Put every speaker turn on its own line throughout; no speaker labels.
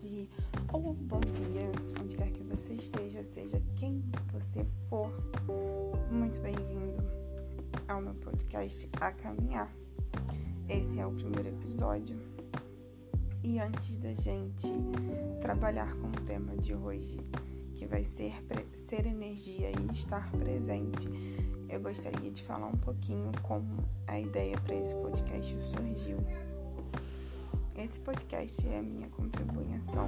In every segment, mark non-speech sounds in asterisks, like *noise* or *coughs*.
tarde ou bom dia, onde quer que você esteja, seja quem você for. Muito bem-vindo ao meu podcast A Caminhar. Esse é o primeiro episódio. E antes da gente trabalhar com o tema de hoje, que vai ser ser energia e estar presente, eu gostaria de falar um pouquinho como a ideia para esse podcast surgiu. Esse podcast é a minha contribuição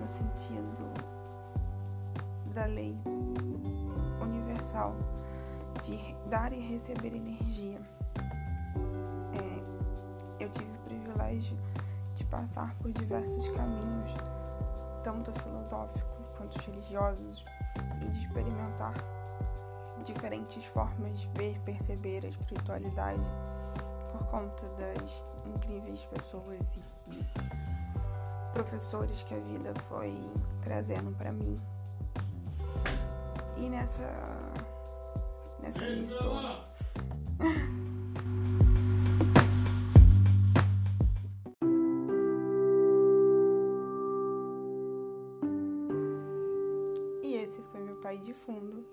no sentido da lei universal de dar e receber energia. É, eu tive o privilégio de passar por diversos caminhos, tanto filosóficos quanto religiosos, e de experimentar diferentes formas de ver, perceber a espiritualidade por conta das incríveis pessoas e professores que a vida foi trazendo para mim. E nessa nessa lista *laughs* E esse foi meu pai de fundo,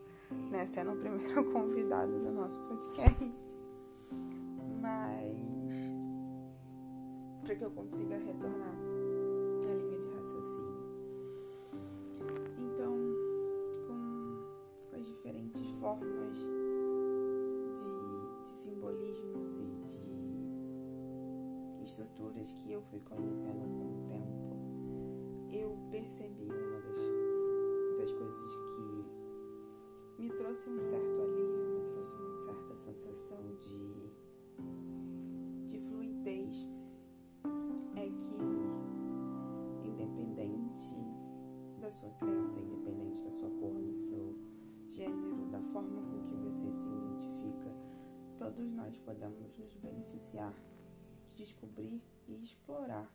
né, sendo o primeiro *laughs* convidado do nosso podcast. Para que eu consiga retornar à linha de raciocínio. Então, com, com as diferentes formas de, de simbolismos e de estruturas que eu fui conhecendo com o tempo, eu percebi uma das, das coisas que me trouxe um certo alívio, me trouxe uma certa sensação de nós podemos nos beneficiar de descobrir e explorar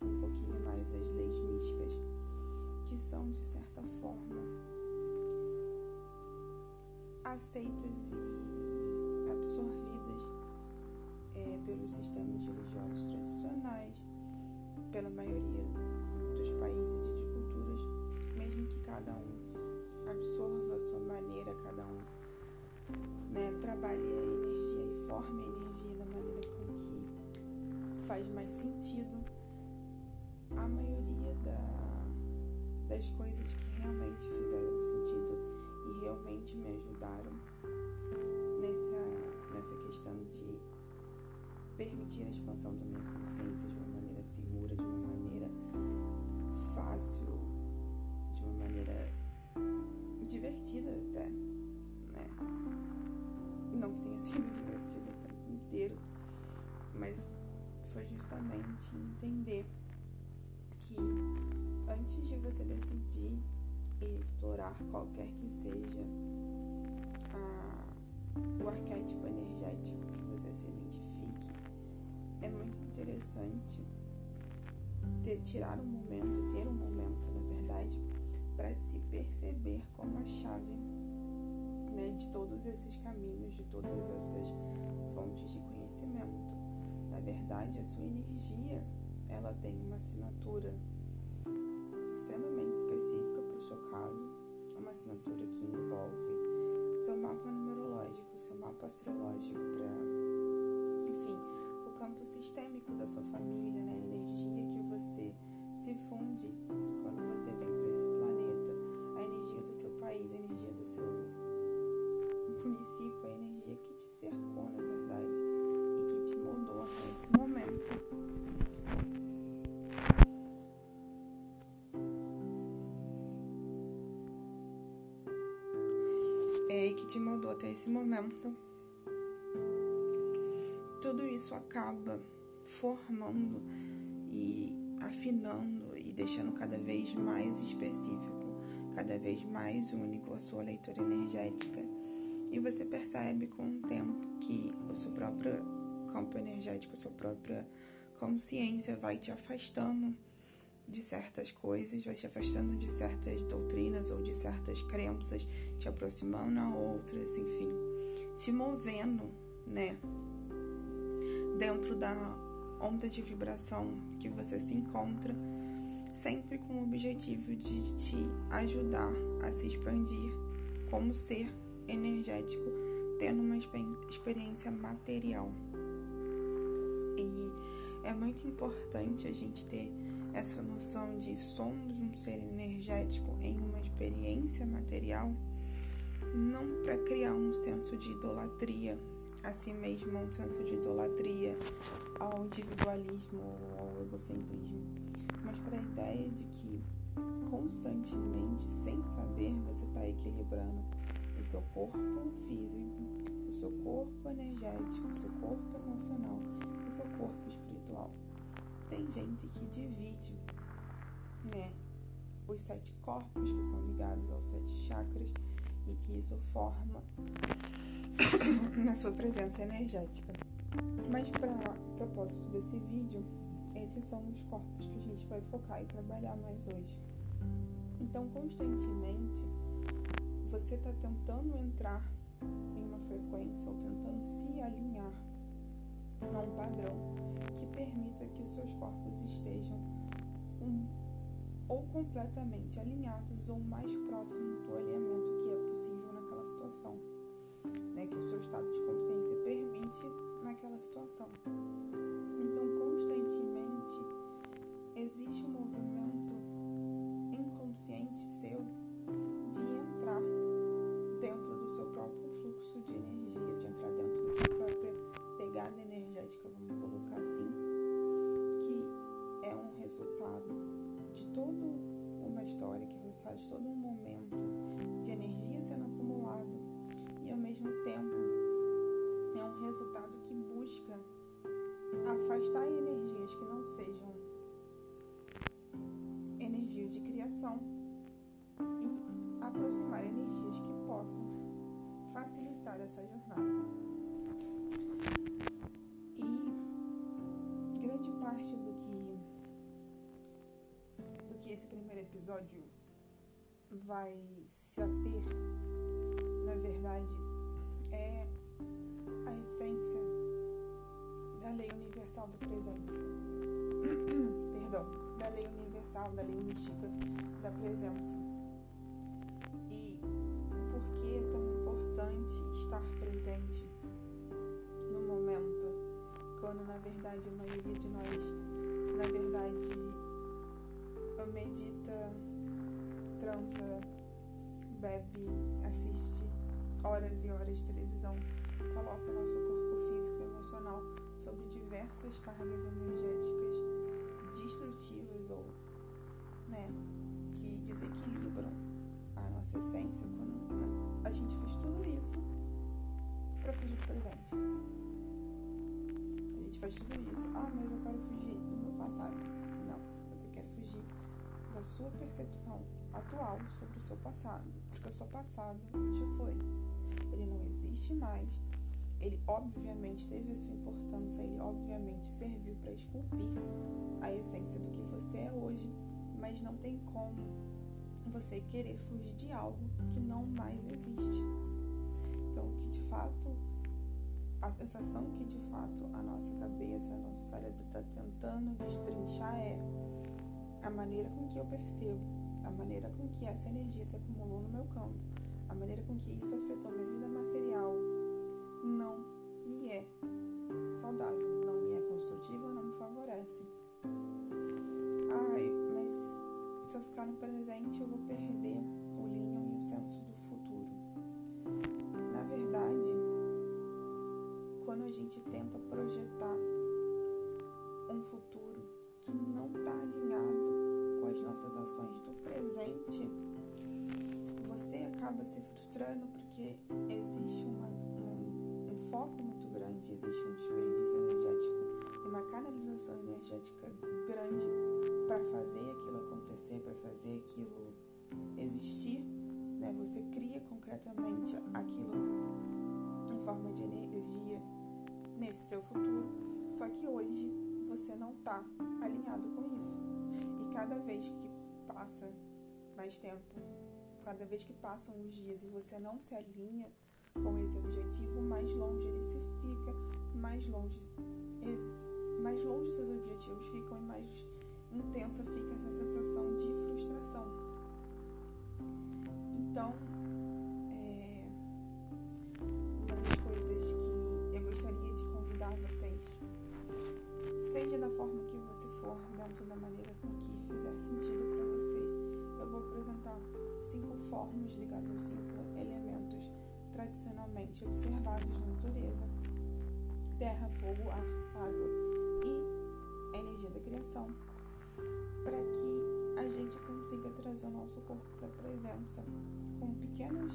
um pouquinho mais as leis místicas, que são, de certa forma, aceitas e absorvidas é, pelos sistemas religiosos tradicionais, pela maioria dos países e de que cada um absorva a sua maneira, cada um né, trabalhe a energia e forme a energia da maneira com que faz mais sentido. A maioria da, das coisas que realmente fizeram sentido e realmente me ajudaram nessa, nessa questão de permitir a expansão da minha consciência de uma maneira segura, de uma maneira fácil uma maneira divertida até, né? Não que tenha *laughs* sido divertida inteiro, mas foi justamente entender que antes de você decidir explorar qualquer que seja a, o arquétipo energético que você se identifique, é muito interessante ter, tirar um momento, ter um momento, na verdade, para se perceber como a chave né, de todos esses caminhos, de todas essas fontes de conhecimento. Na verdade, a sua energia ela tem uma assinatura extremamente específica para o seu caso, uma assinatura que envolve seu mapa numerológico, seu mapa astrológico, para, enfim, o campo sistêmico da sua família, né, a energia que você se funde quando Tudo isso acaba formando e afinando e deixando cada vez mais específico cada vez mais único a sua leitura energética. E você percebe com o tempo que o seu próprio campo energético, a sua própria consciência vai te afastando de certas coisas, vai te afastando de certas doutrinas ou de certas crenças, te aproximando a outras, enfim, te movendo, né, dentro da onda de vibração que você se encontra sempre com o objetivo de te ajudar a se expandir como ser energético, tendo uma experiência material. E é muito importante a gente ter essa noção de somos um ser energético em uma experiência material, não para criar um senso de idolatria a si mesmo, um senso de idolatria ao individualismo ou ao egocentrismo, mas para a ideia de que constantemente, sem saber, você está equilibrando o seu corpo físico, o seu corpo energético, o seu corpo emocional e o seu corpo espiritual. Tem gente que divide, né, os sete corpos que são ligados aos sete chakras e que isso forma *coughs* na sua presença energética. Mas para propósito desse vídeo, esses são os corpos que a gente vai focar e trabalhar mais hoje. Então, constantemente, você está tentando entrar em uma frequência ou tentando se alinhar a um padrão que permita que os seus corpos estejam um, ou completamente alinhados ou mais próximo do alinhamento situação, né, que o seu estado de consciência permite naquela situação. Então, constantemente existe um movimento inconsciente seu vai se ater, na verdade, é a essência da lei universal da presença. *coughs* Perdão, da lei universal, da lei mística da presença. E por que é tão importante estar presente no momento, quando na verdade a maioria de nós, na verdade, medita, transa, bebe, assiste horas e horas de televisão, coloca o nosso corpo físico e emocional sobre diversas cargas energéticas destrutivas ou né, que desequilibram a nossa essência quando a gente fez tudo isso para fugir do presente. A gente faz tudo isso, ah, mas eu quero fugir do meu passado. Não, você quer fugir da sua percepção atual sobre o seu passado, porque o seu passado já foi. Ele não existe mais. Ele obviamente teve a sua importância, ele obviamente serviu para esculpir a essência do que você é hoje, mas não tem como você querer fugir de algo que não mais existe. Então, que de fato, a sensação que de fato a nossa cabeça, nosso cérebro está tentando destrinchar é a maneira com que eu percebo, a maneira com que essa energia se acumulou no meu campo, a maneira com que isso afetou minha vida material, não me é saudável, não me é construtiva, não me favorece. Ai, mas se eu ficar no presente, eu vou perder o linho e o senso frustrando porque existe uma, um, um foco muito grande, existe um desperdício energético e uma canalização energética grande para fazer aquilo acontecer, para fazer aquilo existir. Né? Você cria concretamente aquilo em forma de energia nesse seu futuro. Só que hoje você não está alinhado com isso. E cada vez que passa mais tempo, cada vez que passam os dias e você não se alinha com esse objetivo, mais longe ele se fica, mais longe, mais longe seus objetivos ficam e mais intensa fica essa sensação de frustração. Então, cinco formas ligadas aos cinco elementos tradicionalmente observados na natureza: terra, fogo, ar, água e a energia da criação. Para que a gente consiga trazer o nosso corpo para a presença com pequenas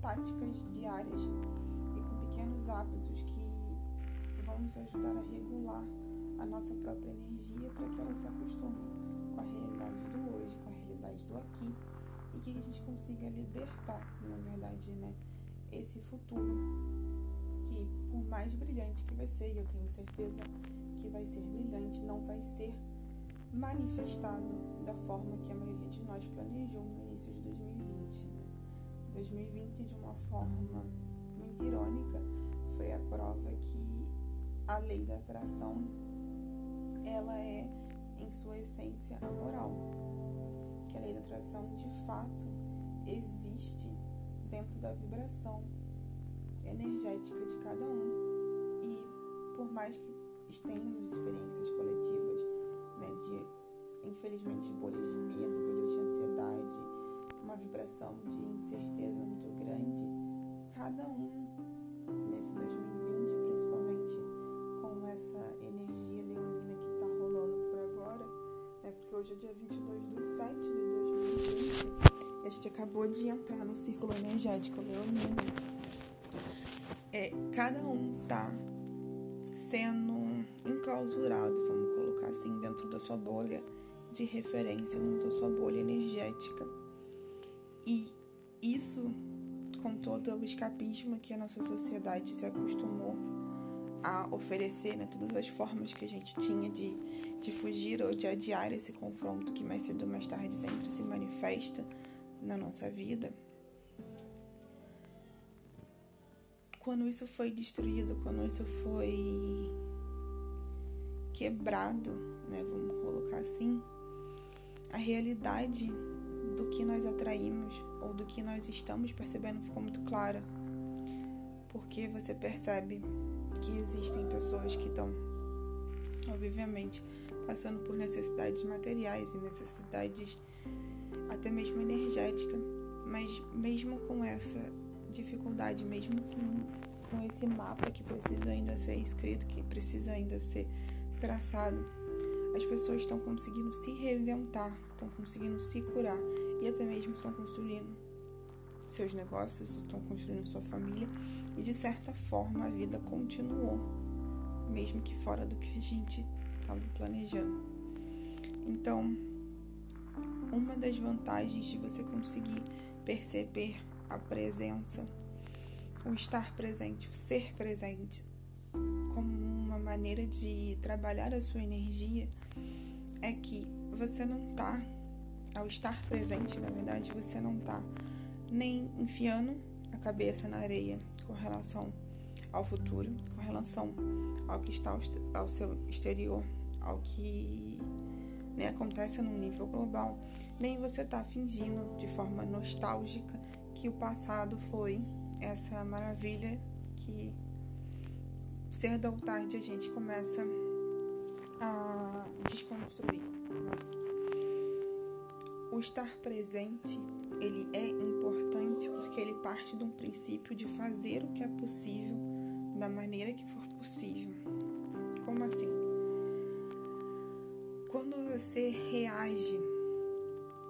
táticas diárias e com pequenos hábitos que vão nos ajudar a regular a nossa própria energia para que ela se acostume com a realidade do hoje, com a realidade do aqui e que a gente consiga libertar, na verdade, né, esse futuro que por mais brilhante que vai ser, e eu tenho certeza que vai ser brilhante, não vai ser manifestado da forma que a maioria de nós planejou no início de 2020. Né? 2020, de uma forma muito irônica, foi a prova que a lei da atração ela é, em sua essência, amoral. Que a lei da atração, de fato, existe dentro da vibração energética de cada um. E por mais que tenhamos experiências coletivas né, de, infelizmente, bolhas de medo, bolhas de ansiedade, uma vibração de incerteza muito grande. Cada um nesse 2020, principalmente com essa energia leonina que está rolando por agora, né, porque hoje é dia 22 gente acabou de entrar no círculo energético leonino. É, cada um tá sendo enclausurado, vamos assim dentro da sua bolha de referência, dentro da sua bolha energética. E isso, com todo o escapismo que a nossa sociedade se acostumou a oferecer, né, todas as formas que a gente tinha de, de fugir ou de adiar esse confronto que mais cedo ou mais tarde sempre se manifesta na nossa vida. Quando isso foi destruído, quando isso foi quebrado, né, vamos colocar assim, a realidade do que nós atraímos ou do que nós estamos percebendo ficou muito clara. Porque você percebe que existem pessoas que estão, obviamente, passando por necessidades materiais e necessidades até mesmo energéticas, mas mesmo com essa dificuldade, mesmo com, com esse mapa que precisa ainda ser escrito, que precisa ainda ser traçado, as pessoas estão conseguindo se reinventar, estão conseguindo se curar e até mesmo estão construindo seus negócios, estão construindo sua família e de certa forma a vida continuou, mesmo que fora do que a gente estava planejando. Então, uma das vantagens de você conseguir perceber a presença, o estar presente, o ser presente, como uma maneira de trabalhar a sua energia é que você não tá, ao estar presente, na verdade, você não tá nem enfiando a cabeça na areia com relação ao futuro, com relação ao que está ao seu exterior, ao que né, acontece no nível global, nem você tá fingindo de forma nostálgica que o passado foi essa maravilha que cedo ou tarde a gente começa a desconstruir. O estar presente, ele é importante porque ele parte de um princípio de fazer o que é possível da maneira que for possível. Como assim? Quando você reage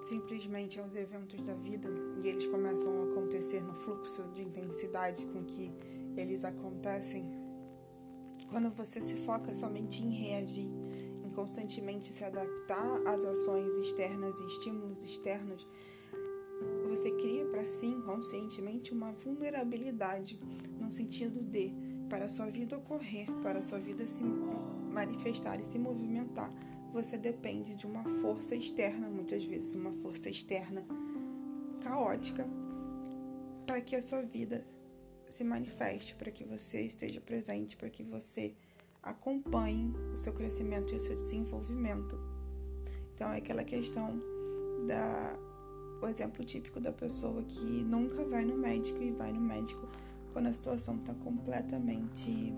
simplesmente aos eventos da vida e eles começam a acontecer no fluxo de intensidade com que eles acontecem, quando você se foca somente em reagir, em constantemente se adaptar às ações externas e estímulos externos, você cria para si inconscientemente uma vulnerabilidade no sentido de para a sua vida ocorrer, para a sua vida se manifestar e se movimentar, você depende de uma força externa, muitas vezes uma força externa caótica, para que a sua vida se manifeste, para que você esteja presente, para que você acompanhem o seu crescimento e o seu desenvolvimento. Então é aquela questão da o exemplo típico da pessoa que nunca vai no médico e vai no médico quando a situação está completamente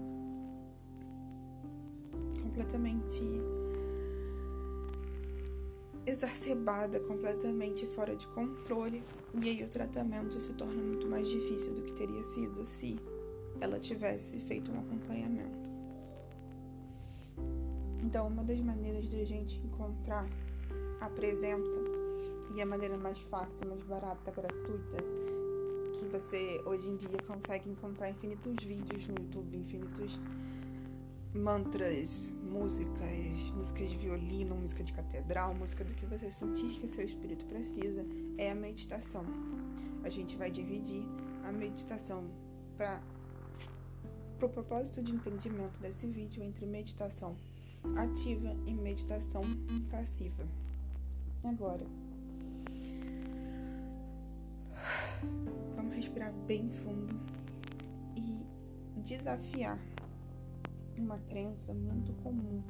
completamente exacerbada, completamente fora de controle, e aí o tratamento se torna muito mais difícil do que teria sido se ela tivesse feito um acompanhamento. Então, uma das maneiras de a gente encontrar a presença e a maneira mais fácil, mais barata, gratuita que você hoje em dia consegue encontrar infinitos vídeos no YouTube, infinitos mantras, músicas, músicas de violino, música de catedral, música do que você sentir que seu espírito precisa, é a meditação. A gente vai dividir a meditação para o pro propósito de entendimento desse vídeo entre meditação ativa e meditação passiva. Agora, vamos respirar bem fundo e desafiar uma crença muito comum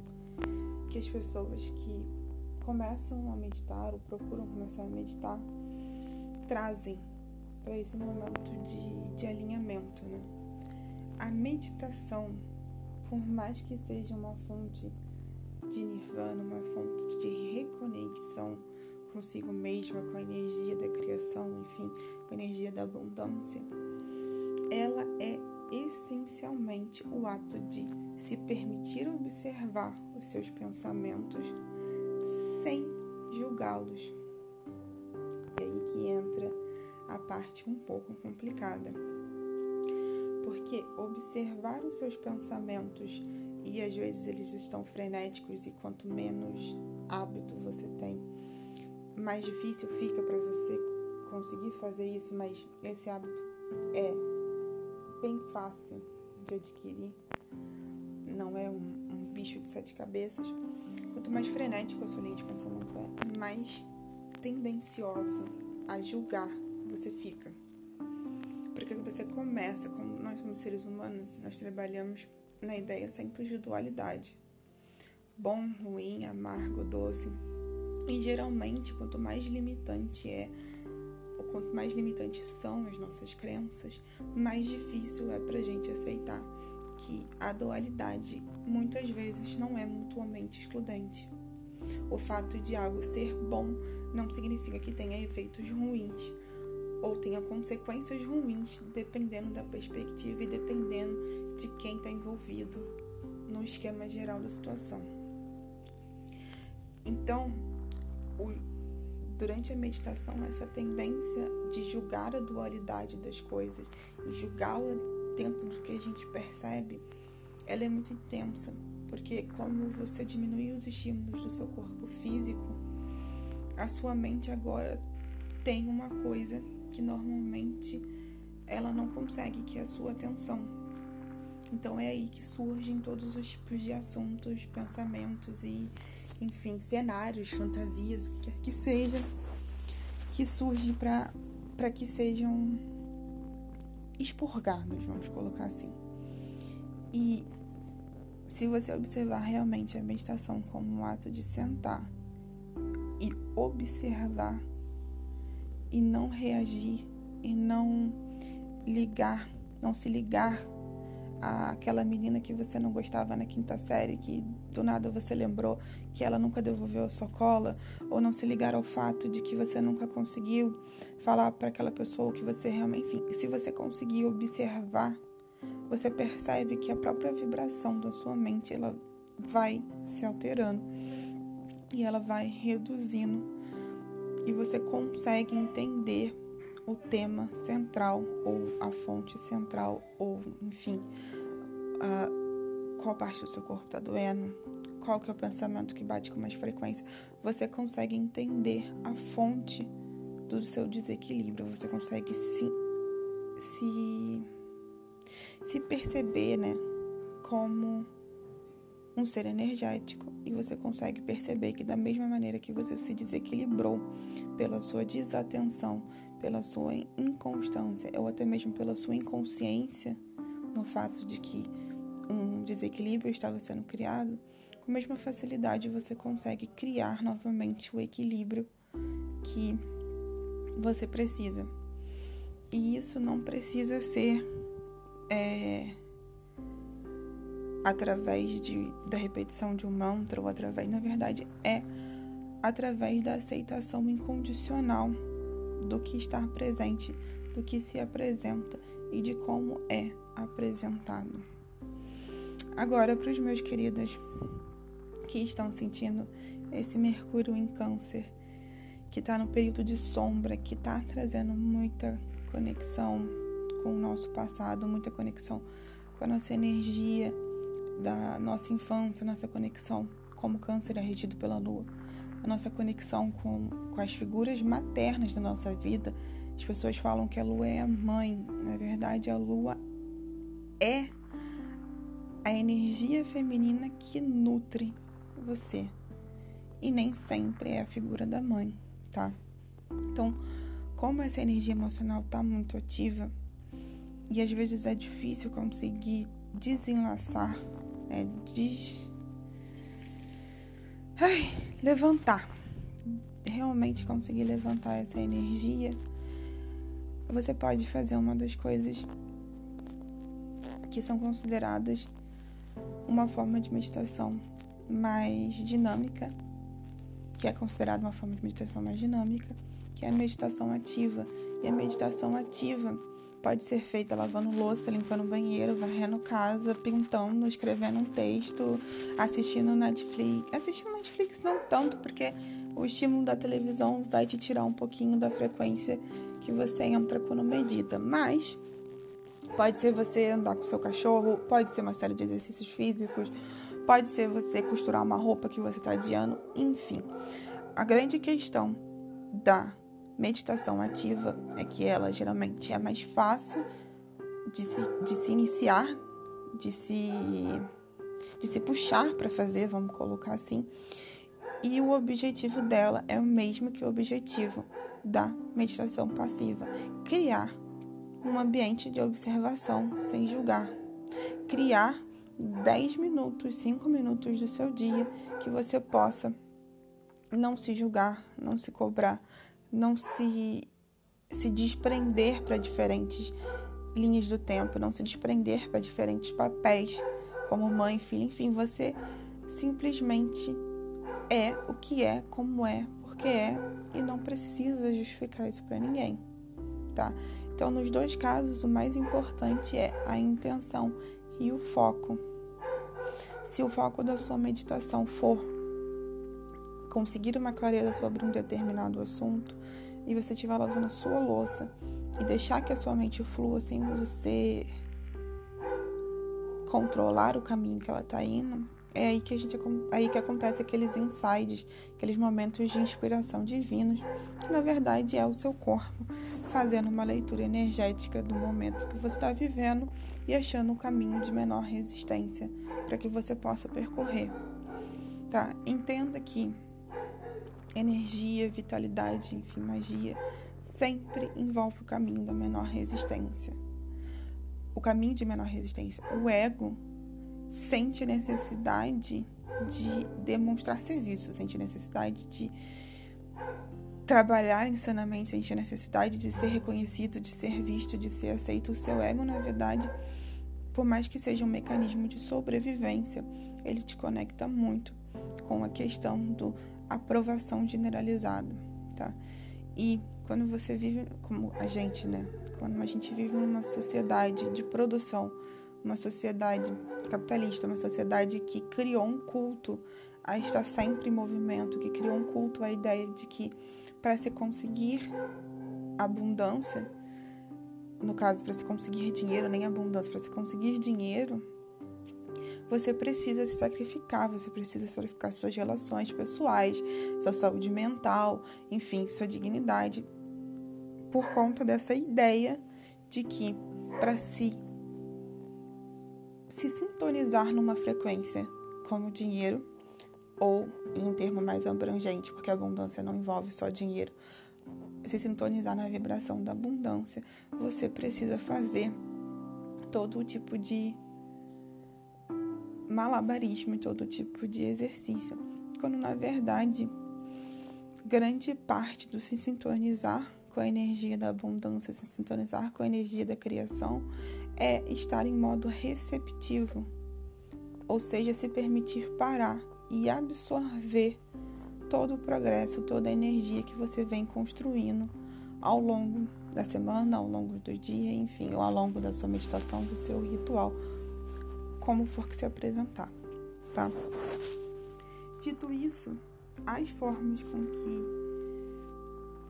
que as pessoas que começam a meditar ou procuram começar a meditar trazem para esse momento de, de alinhamento, né? A meditação, por mais que seja uma fonte de nirvana, uma fonte de reconexão consigo mesma, com a energia da criação, enfim, com a energia da abundância, ela é essencialmente o ato de se permitir observar os seus pensamentos sem julgá-los. É aí que entra a parte um pouco complicada. Porque observar os seus pensamentos e às vezes eles estão frenéticos e quanto menos hábito você tem, mais difícil fica para você conseguir fazer isso, mas esse hábito é bem fácil de adquirir. Não é um, um bicho de sete cabeças. Quanto mais frenético a sua linha de pensamento é, mais tendencioso a julgar você fica. Porque você começa, como nós somos seres humanos, nós trabalhamos na ideia sempre de dualidade. Bom, ruim, amargo, doce. E geralmente, quanto mais limitante é quanto mais limitantes são as nossas crenças, mais difícil é para a gente aceitar que a dualidade muitas vezes não é mutuamente excludente. O fato de algo ser bom não significa que tenha efeitos ruins ou tenha consequências ruins, dependendo da perspectiva e dependendo de quem está envolvido no esquema geral da situação. Então, o durante a meditação, essa tendência de julgar a dualidade das coisas e julgá-la dentro do que a gente percebe, ela é muito intensa, porque como você diminui os estímulos do seu corpo físico, a sua mente agora tem uma coisa que normalmente ela não consegue, que é a sua atenção. Então é aí que surgem todos os tipos de assuntos, pensamentos e enfim, cenários, fantasias, o que quer que seja, que surge para que sejam expurgados, vamos colocar assim. E se você observar realmente a meditação como um ato de sentar e observar e não reagir e não ligar, não se ligar aquela menina que você não gostava na quinta série, que do nada você lembrou que ela nunca devolveu a sua cola, ou não se ligar ao fato de que você nunca conseguiu falar para aquela pessoa que você realmente, enfim, se você conseguir observar, você percebe que a própria vibração da sua mente ela vai se alterando e ela vai reduzindo. E você consegue entender o tema central ou a fonte central ou enfim a, qual parte do seu corpo está doendo? Qual que é o pensamento que bate com mais frequência? Você consegue entender a fonte do seu desequilíbrio. Você consegue se se se perceber né como um ser energético. E você consegue perceber que da mesma maneira que você se desequilibrou pela sua desatenção, pela sua inconstância ou até mesmo pela sua inconsciência no fato de que um desequilíbrio estava sendo criado, com a mesma facilidade você consegue criar novamente o equilíbrio que você precisa. E isso não precisa ser é, através de, da repetição de um mantra ou através, na verdade, é através da aceitação incondicional do que está presente, do que se apresenta e de como é apresentado. Agora, para os meus queridos que estão sentindo esse Mercúrio em Câncer, que está no período de sombra, que está trazendo muita conexão com o nosso passado, muita conexão com a nossa energia da nossa infância, nossa conexão como câncer é regido pela lua, a nossa conexão com, com as figuras maternas da nossa vida. As pessoas falam que a lua é a mãe, na verdade, a lua é a energia feminina que nutre você. E nem sempre é a figura da mãe, tá? Então, como essa energia emocional tá muito ativa e às vezes é difícil conseguir desenlaçar é des... Ai, levantar. Realmente conseguir levantar essa energia. Você pode fazer uma das coisas que são consideradas uma forma de meditação mais dinâmica, que é considerada uma forma de meditação mais dinâmica, que é a meditação ativa. E a meditação ativa pode ser feita lavando louça, limpando banheiro, varrendo casa, pintando, escrevendo um texto, assistindo Netflix. Assistindo Netflix não tanto, porque o estímulo da televisão vai te tirar um pouquinho da frequência que você entra quando medita. Mas pode ser você andar com seu cachorro, pode ser uma série de exercícios físicos, pode ser você costurar uma roupa que você está adiando, enfim. A grande questão da meditação ativa é que ela geralmente é mais fácil de se, de se iniciar, de se, de se puxar para fazer, vamos colocar assim. E o objetivo dela é o mesmo que o objetivo da meditação passiva: criar um ambiente de observação sem julgar. Criar 10 minutos, 5 minutos do seu dia que você possa não se julgar, não se cobrar, não se, se desprender para diferentes linhas do tempo, não se desprender para diferentes papéis, como mãe, filha, enfim, você simplesmente é o que é, como é, porque é e não precisa justificar isso para ninguém, tá? Então, nos dois casos, o mais importante é a intenção e o foco. Se o foco da sua meditação for conseguir uma clareza sobre um determinado assunto e você estiver lavando a sua louça e deixar que a sua mente flua sem você controlar o caminho que ela está indo, é aí que a gente aí que acontece aqueles insights, aqueles momentos de inspiração divinos, que na verdade é o seu corpo fazendo uma leitura energética do momento que você está vivendo e achando um caminho de menor resistência para que você possa percorrer. Tá? Entenda que energia, vitalidade, enfim, magia, sempre envolve o caminho da menor resistência. O caminho de menor resistência. O ego sente necessidade de demonstrar serviço, sente necessidade de trabalhar insanamente, sente necessidade de ser reconhecido, de ser visto, de ser aceito. O seu ego, na verdade, por mais que seja um mecanismo de sobrevivência, ele te conecta muito com a questão do aprovação generalizada, tá? E quando você vive como a gente, né? Quando a gente vive numa sociedade de produção, uma sociedade capitalista, uma sociedade que criou um culto a estar sempre em movimento, que criou um culto à ideia de que para se conseguir abundância, no caso, para se conseguir dinheiro, nem abundância, para se conseguir dinheiro, você precisa se sacrificar, você precisa sacrificar suas relações pessoais, sua saúde mental, enfim, sua dignidade, por conta dessa ideia de que para se se sintonizar numa frequência como dinheiro ou em um termo mais abrangente, porque abundância não envolve só dinheiro, se sintonizar na vibração da abundância, você precisa fazer todo tipo de malabarismo todo tipo de exercício, quando na verdade grande parte do se sintonizar com a energia da abundância, se sintonizar com a energia da criação, é estar em modo receptivo, ou seja, se permitir parar e absorver todo o progresso, toda a energia que você vem construindo ao longo da semana, ao longo do dia, enfim, ou ao longo da sua meditação, do seu ritual, como for que se apresentar, tá? Dito isso, as formas com que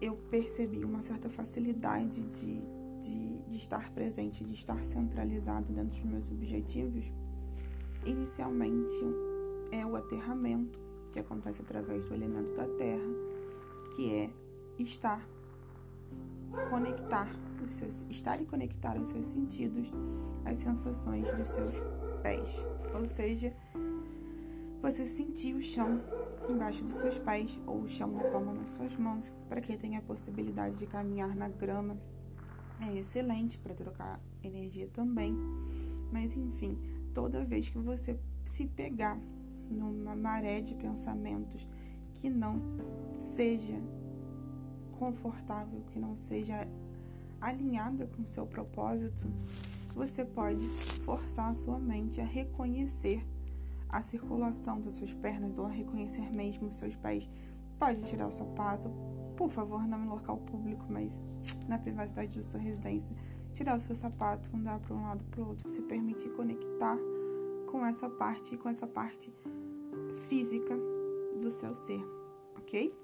eu percebi uma certa facilidade de, de, de estar presente, de estar centralizado dentro dos meus objetivos, inicialmente é o aterramento, que acontece através do elemento da terra, que é estar conectar os seus estar e conectar os seus sentidos às sensações dos seus pés, ou seja, você sentir o chão embaixo dos seus pés ou o chão na palma das suas mãos, para quem tem a possibilidade de caminhar na grama, é excelente para trocar energia também. Mas enfim, toda vez que você se pegar numa maré de pensamentos que não seja confortável, que não seja alinhada com seu propósito, você pode forçar a sua mente a reconhecer a circulação das suas pernas ou a reconhecer mesmo os seus pés. Pode tirar o sapato, por favor, não em local público, mas na privacidade da sua residência. Tirar o seu sapato, andar para um lado para o outro, se permitir conectar com essa parte, com essa parte física do seu ser, ok?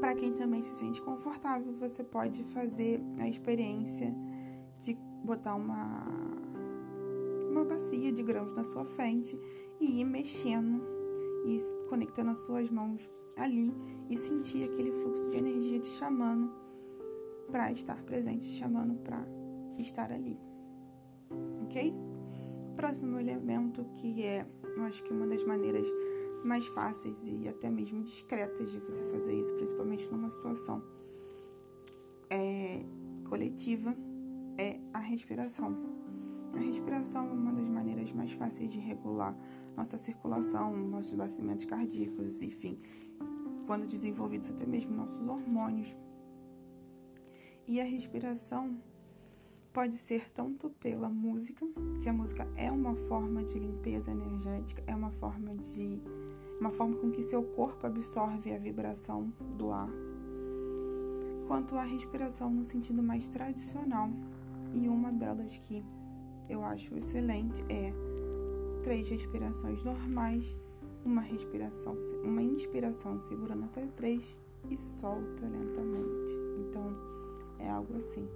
Para quem também se sente confortável, você pode fazer a experiência de botar uma uma bacia de grãos na sua frente e ir mexendo e conectando as suas mãos ali e sentir aquele fluxo de energia te chamando para estar presente, te chamando para estar ali. Ok? Próximo elemento que é, eu acho que uma das maneiras mais fáceis e até mesmo discretas de você fazer isso, principalmente numa situação é, coletiva, é a respiração. A respiração é uma das maneiras mais fáceis de regular nossa circulação, nossos batimentos cardíacos, enfim, quando desenvolvidos até mesmo nossos hormônios. E a respiração pode ser tanto pela música, que a música é uma forma de limpeza energética, é uma forma de uma forma com que seu corpo absorve a vibração do ar, quanto a respiração no sentido mais tradicional, e uma delas que eu acho excelente é três respirações normais, uma respiração, uma inspiração segurando até três e solta lentamente. Então é algo assim.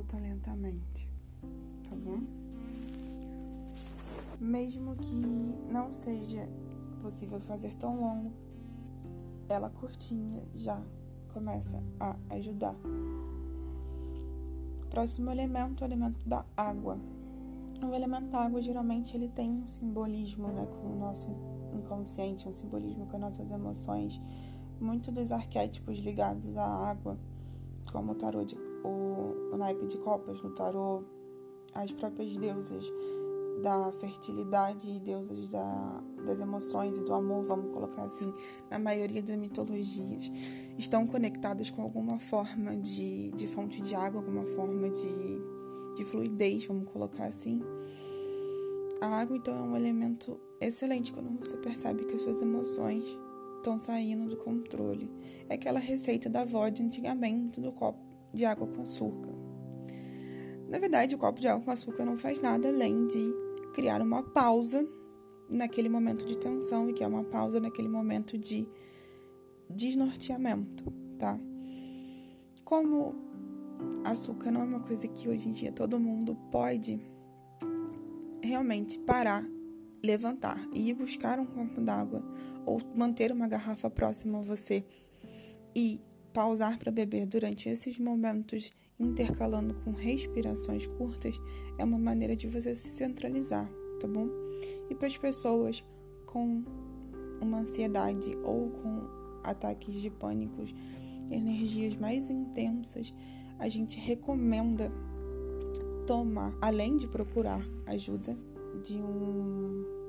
Solta lentamente, tá bom? Mesmo que não seja possível fazer tão longo, ela curtinha já começa a ajudar. Próximo elemento, o elemento da água. O elemento da água geralmente ele tem um simbolismo né, com o nosso inconsciente, um simbolismo com as nossas emoções. Muito dos arquétipos ligados à água, como o tarô de, o, o naipe de copas no tarô, as próprias deusas da fertilidade e deusas da, das emoções e do amor, vamos colocar assim, na maioria das mitologias, estão conectadas com alguma forma de, de fonte de água, alguma forma de, de fluidez, vamos colocar assim. A água, então, é um elemento excelente quando você percebe que as suas emoções estão saindo do controle. É aquela receita da avó de antigamente do copo de água com açúcar. Na verdade, o copo de água com açúcar não faz nada além de criar uma pausa naquele momento de tensão e que é uma pausa naquele momento de desnorteamento, tá? como açúcar não é uma coisa que hoje em dia todo mundo pode realmente parar, levantar e ir buscar um copo d'água ou manter uma garrafa próxima a você e pausar para beber durante esses momentos, intercalando com respirações curtas, é uma maneira de você se centralizar, tá bom? E para as pessoas com uma ansiedade ou com ataques de pânicos, energias mais intensas, a gente recomenda tomar, além de procurar ajuda de um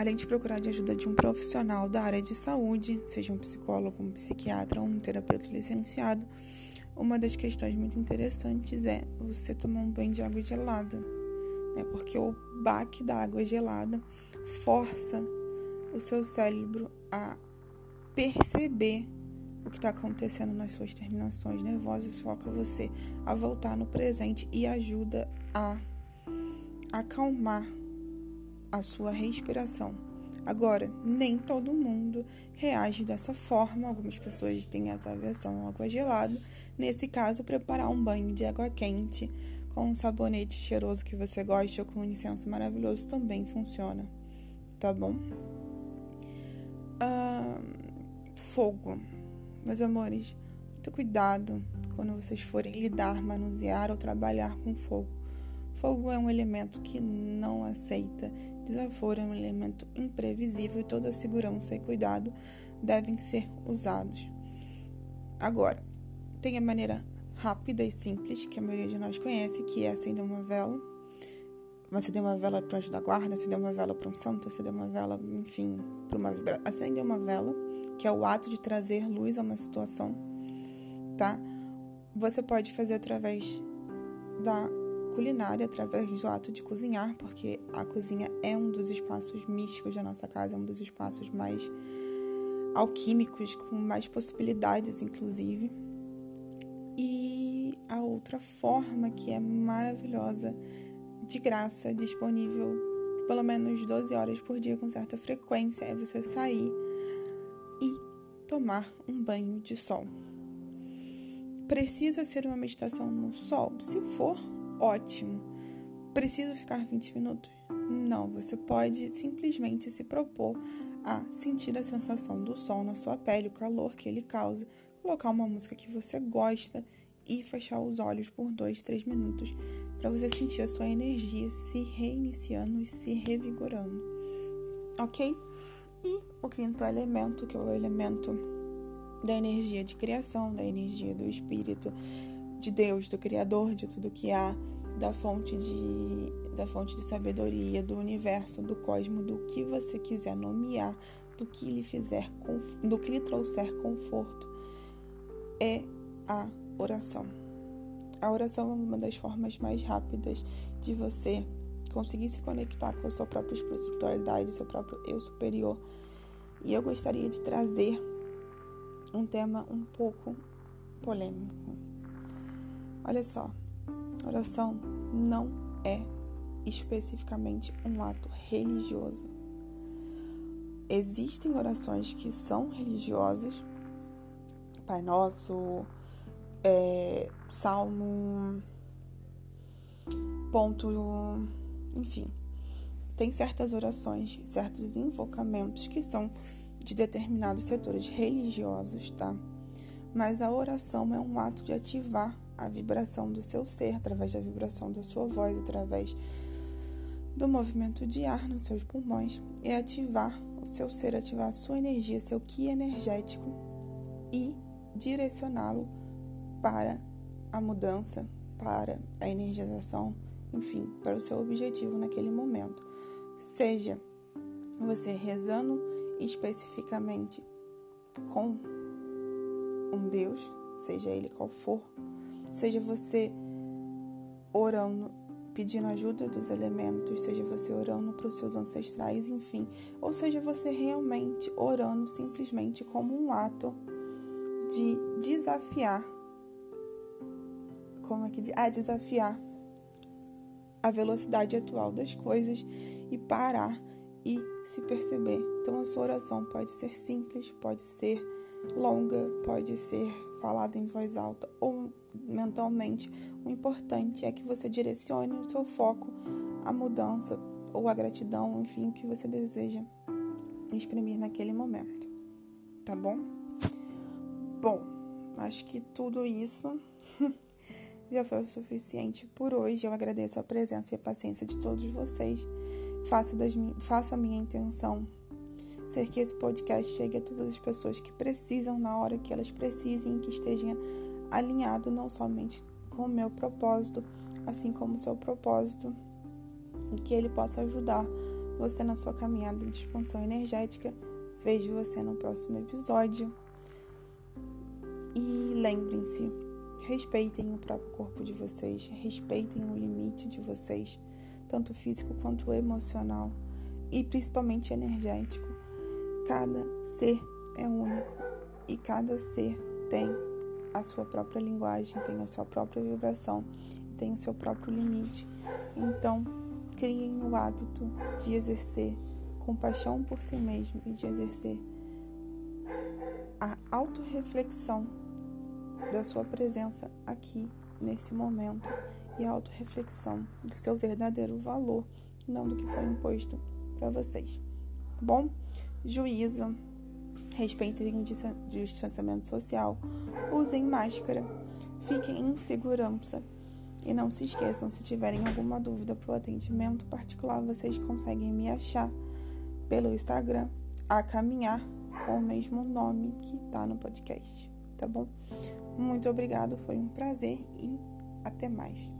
além de procurar de ajuda de um profissional da área de saúde, seja um psicólogo, um psiquiatra ou um terapeuta licenciado, uma das questões muito interessantes é você tomar um banho de água gelada, né? Porque o baque da água gelada força o seu cérebro a perceber o que está acontecendo nas suas terminações nervosas, foca você a voltar no presente e ajuda a acalmar a sua respiração. Agora, nem todo mundo reage dessa forma. Algumas pessoas têm essa aversão à água gelada. Nesse caso, preparar um banho de água quente com um sabonete cheiroso que você gosta ou com um incenso maravilhoso também funciona, tá bom? Ah, fogo. Meus amores, muito cuidado quando vocês forem lidar, manusear ou trabalhar com fogo. Fogo é um elemento que não aceita desaforo, é um elemento imprevisível e toda segurança e cuidado devem ser usados. Agora, tem a maneira rápida e simples que a maioria de nós conhece, que é acender uma vela. Acender uma vela para o anjo da guarda, acender uma vela para um santo, acender uma vela, enfim, para uma. Acender uma vela que é o ato de trazer luz a uma situação, tá? Você pode fazer através da culinária, através do ato de cozinhar, porque a cozinha é um dos espaços místicos da nossa casa, é um dos espaços mais alquímicos, com mais possibilidades, inclusive. E a outra forma que é maravilhosa, de graça, disponível pelo menos 12 horas por dia com certa frequência, é você sair tomar um banho de sol. Precisa ser uma meditação no sol? Se for, ótimo. Precisa ficar 20 minutos? Não, você pode simplesmente se propor a sentir a sensação do sol na sua pele, o calor que ele causa, colocar uma música que você gosta e fechar os olhos por 2, 3 minutos para você sentir a sua energia se reiniciando e se revigorando. Ok? E o quinto elemento, que é o elemento da energia de criação, da energia do espírito de Deus, do criador de tudo que há, da fonte de da fonte de sabedoria, do universo, do cosmo, do que você quiser nomear, do que lhe fizer, do que lhe trouxer conforto, é a oração. A oração é uma das formas mais rápidas de você conseguir se conectar com a sua própria espiritualidade, seu próprio eu superior. E eu gostaria de trazer um tema um pouco polêmico. Olha só, oração não é especificamente um ato religioso. Existem orações que são religiosas, Pai Nosso, é, Salmo, ponto, enfim. Tem certas orações, certos invocamentos que são de determinados setores religiosos, tá? Mas a oração é um ato de ativar a vibração do seu ser através da vibração da sua voz, através do movimento de ar nos seus pulmões e ativar o seu ser, ativar a sua energia, seu ki energético e direcioná-lo para a mudança, para a energização, enfim, para o seu objetivo naquele momento. Seja você rezando especificamente com um Deus, seja ele qual for, seja você orando, pedindo ajuda dos elementos, seja você orando para os seus ancestrais, enfim, ou seja você realmente orando simplesmente como um ato de desafiar, como é que ah, desafiar a velocidade atual das coisas e parar e se perceber. Então a sua oração pode ser simples, pode ser longa, pode ser falado em voz alta ou mentalmente. O importante é que você direcione o seu foco à mudança ou à gratidão, enfim, o que você deseja exprimir naquele momento. Tá bom? Bom, acho que tudo isso *laughs* já foi o suficiente por hoje. Eu agradeço a presença e a paciência de todos vocês. Faço, das, faço a minha intenção ser que esse podcast chegue a todas as pessoas que precisam na hora que elas precisem que estejam alinhado não somente com o meu propósito, assim como o seu propósito, e que ele possa ajudar você na sua caminhada de expansão energética. Vejo você no próximo episódio. E lembrem-se, respeitem o próprio corpo de vocês, respeitem o limite de vocês, tanto físico quanto emocional e principalmente energético. Cada ser é único e cada ser tem a sua própria linguagem, tem a sua própria vibração, tem o seu próprio limite. Então, criem o hábito de exercer compaixão por si mesmo e de exercer a autorreflexão da sua presença aqui nesse momento e a autorreflexão do seu verdadeiro valor, não do que foi imposto para vocês. Tá bom? Juízo, respeitem o distanciamento social, usem máscara, fiquem em segurança. E não se esqueçam, se tiverem alguma dúvida para o atendimento particular, vocês conseguem me achar pelo Instagram, a caminhar com o mesmo nome que está no podcast, tá bom? Muito obrigado, foi um prazer e até mais.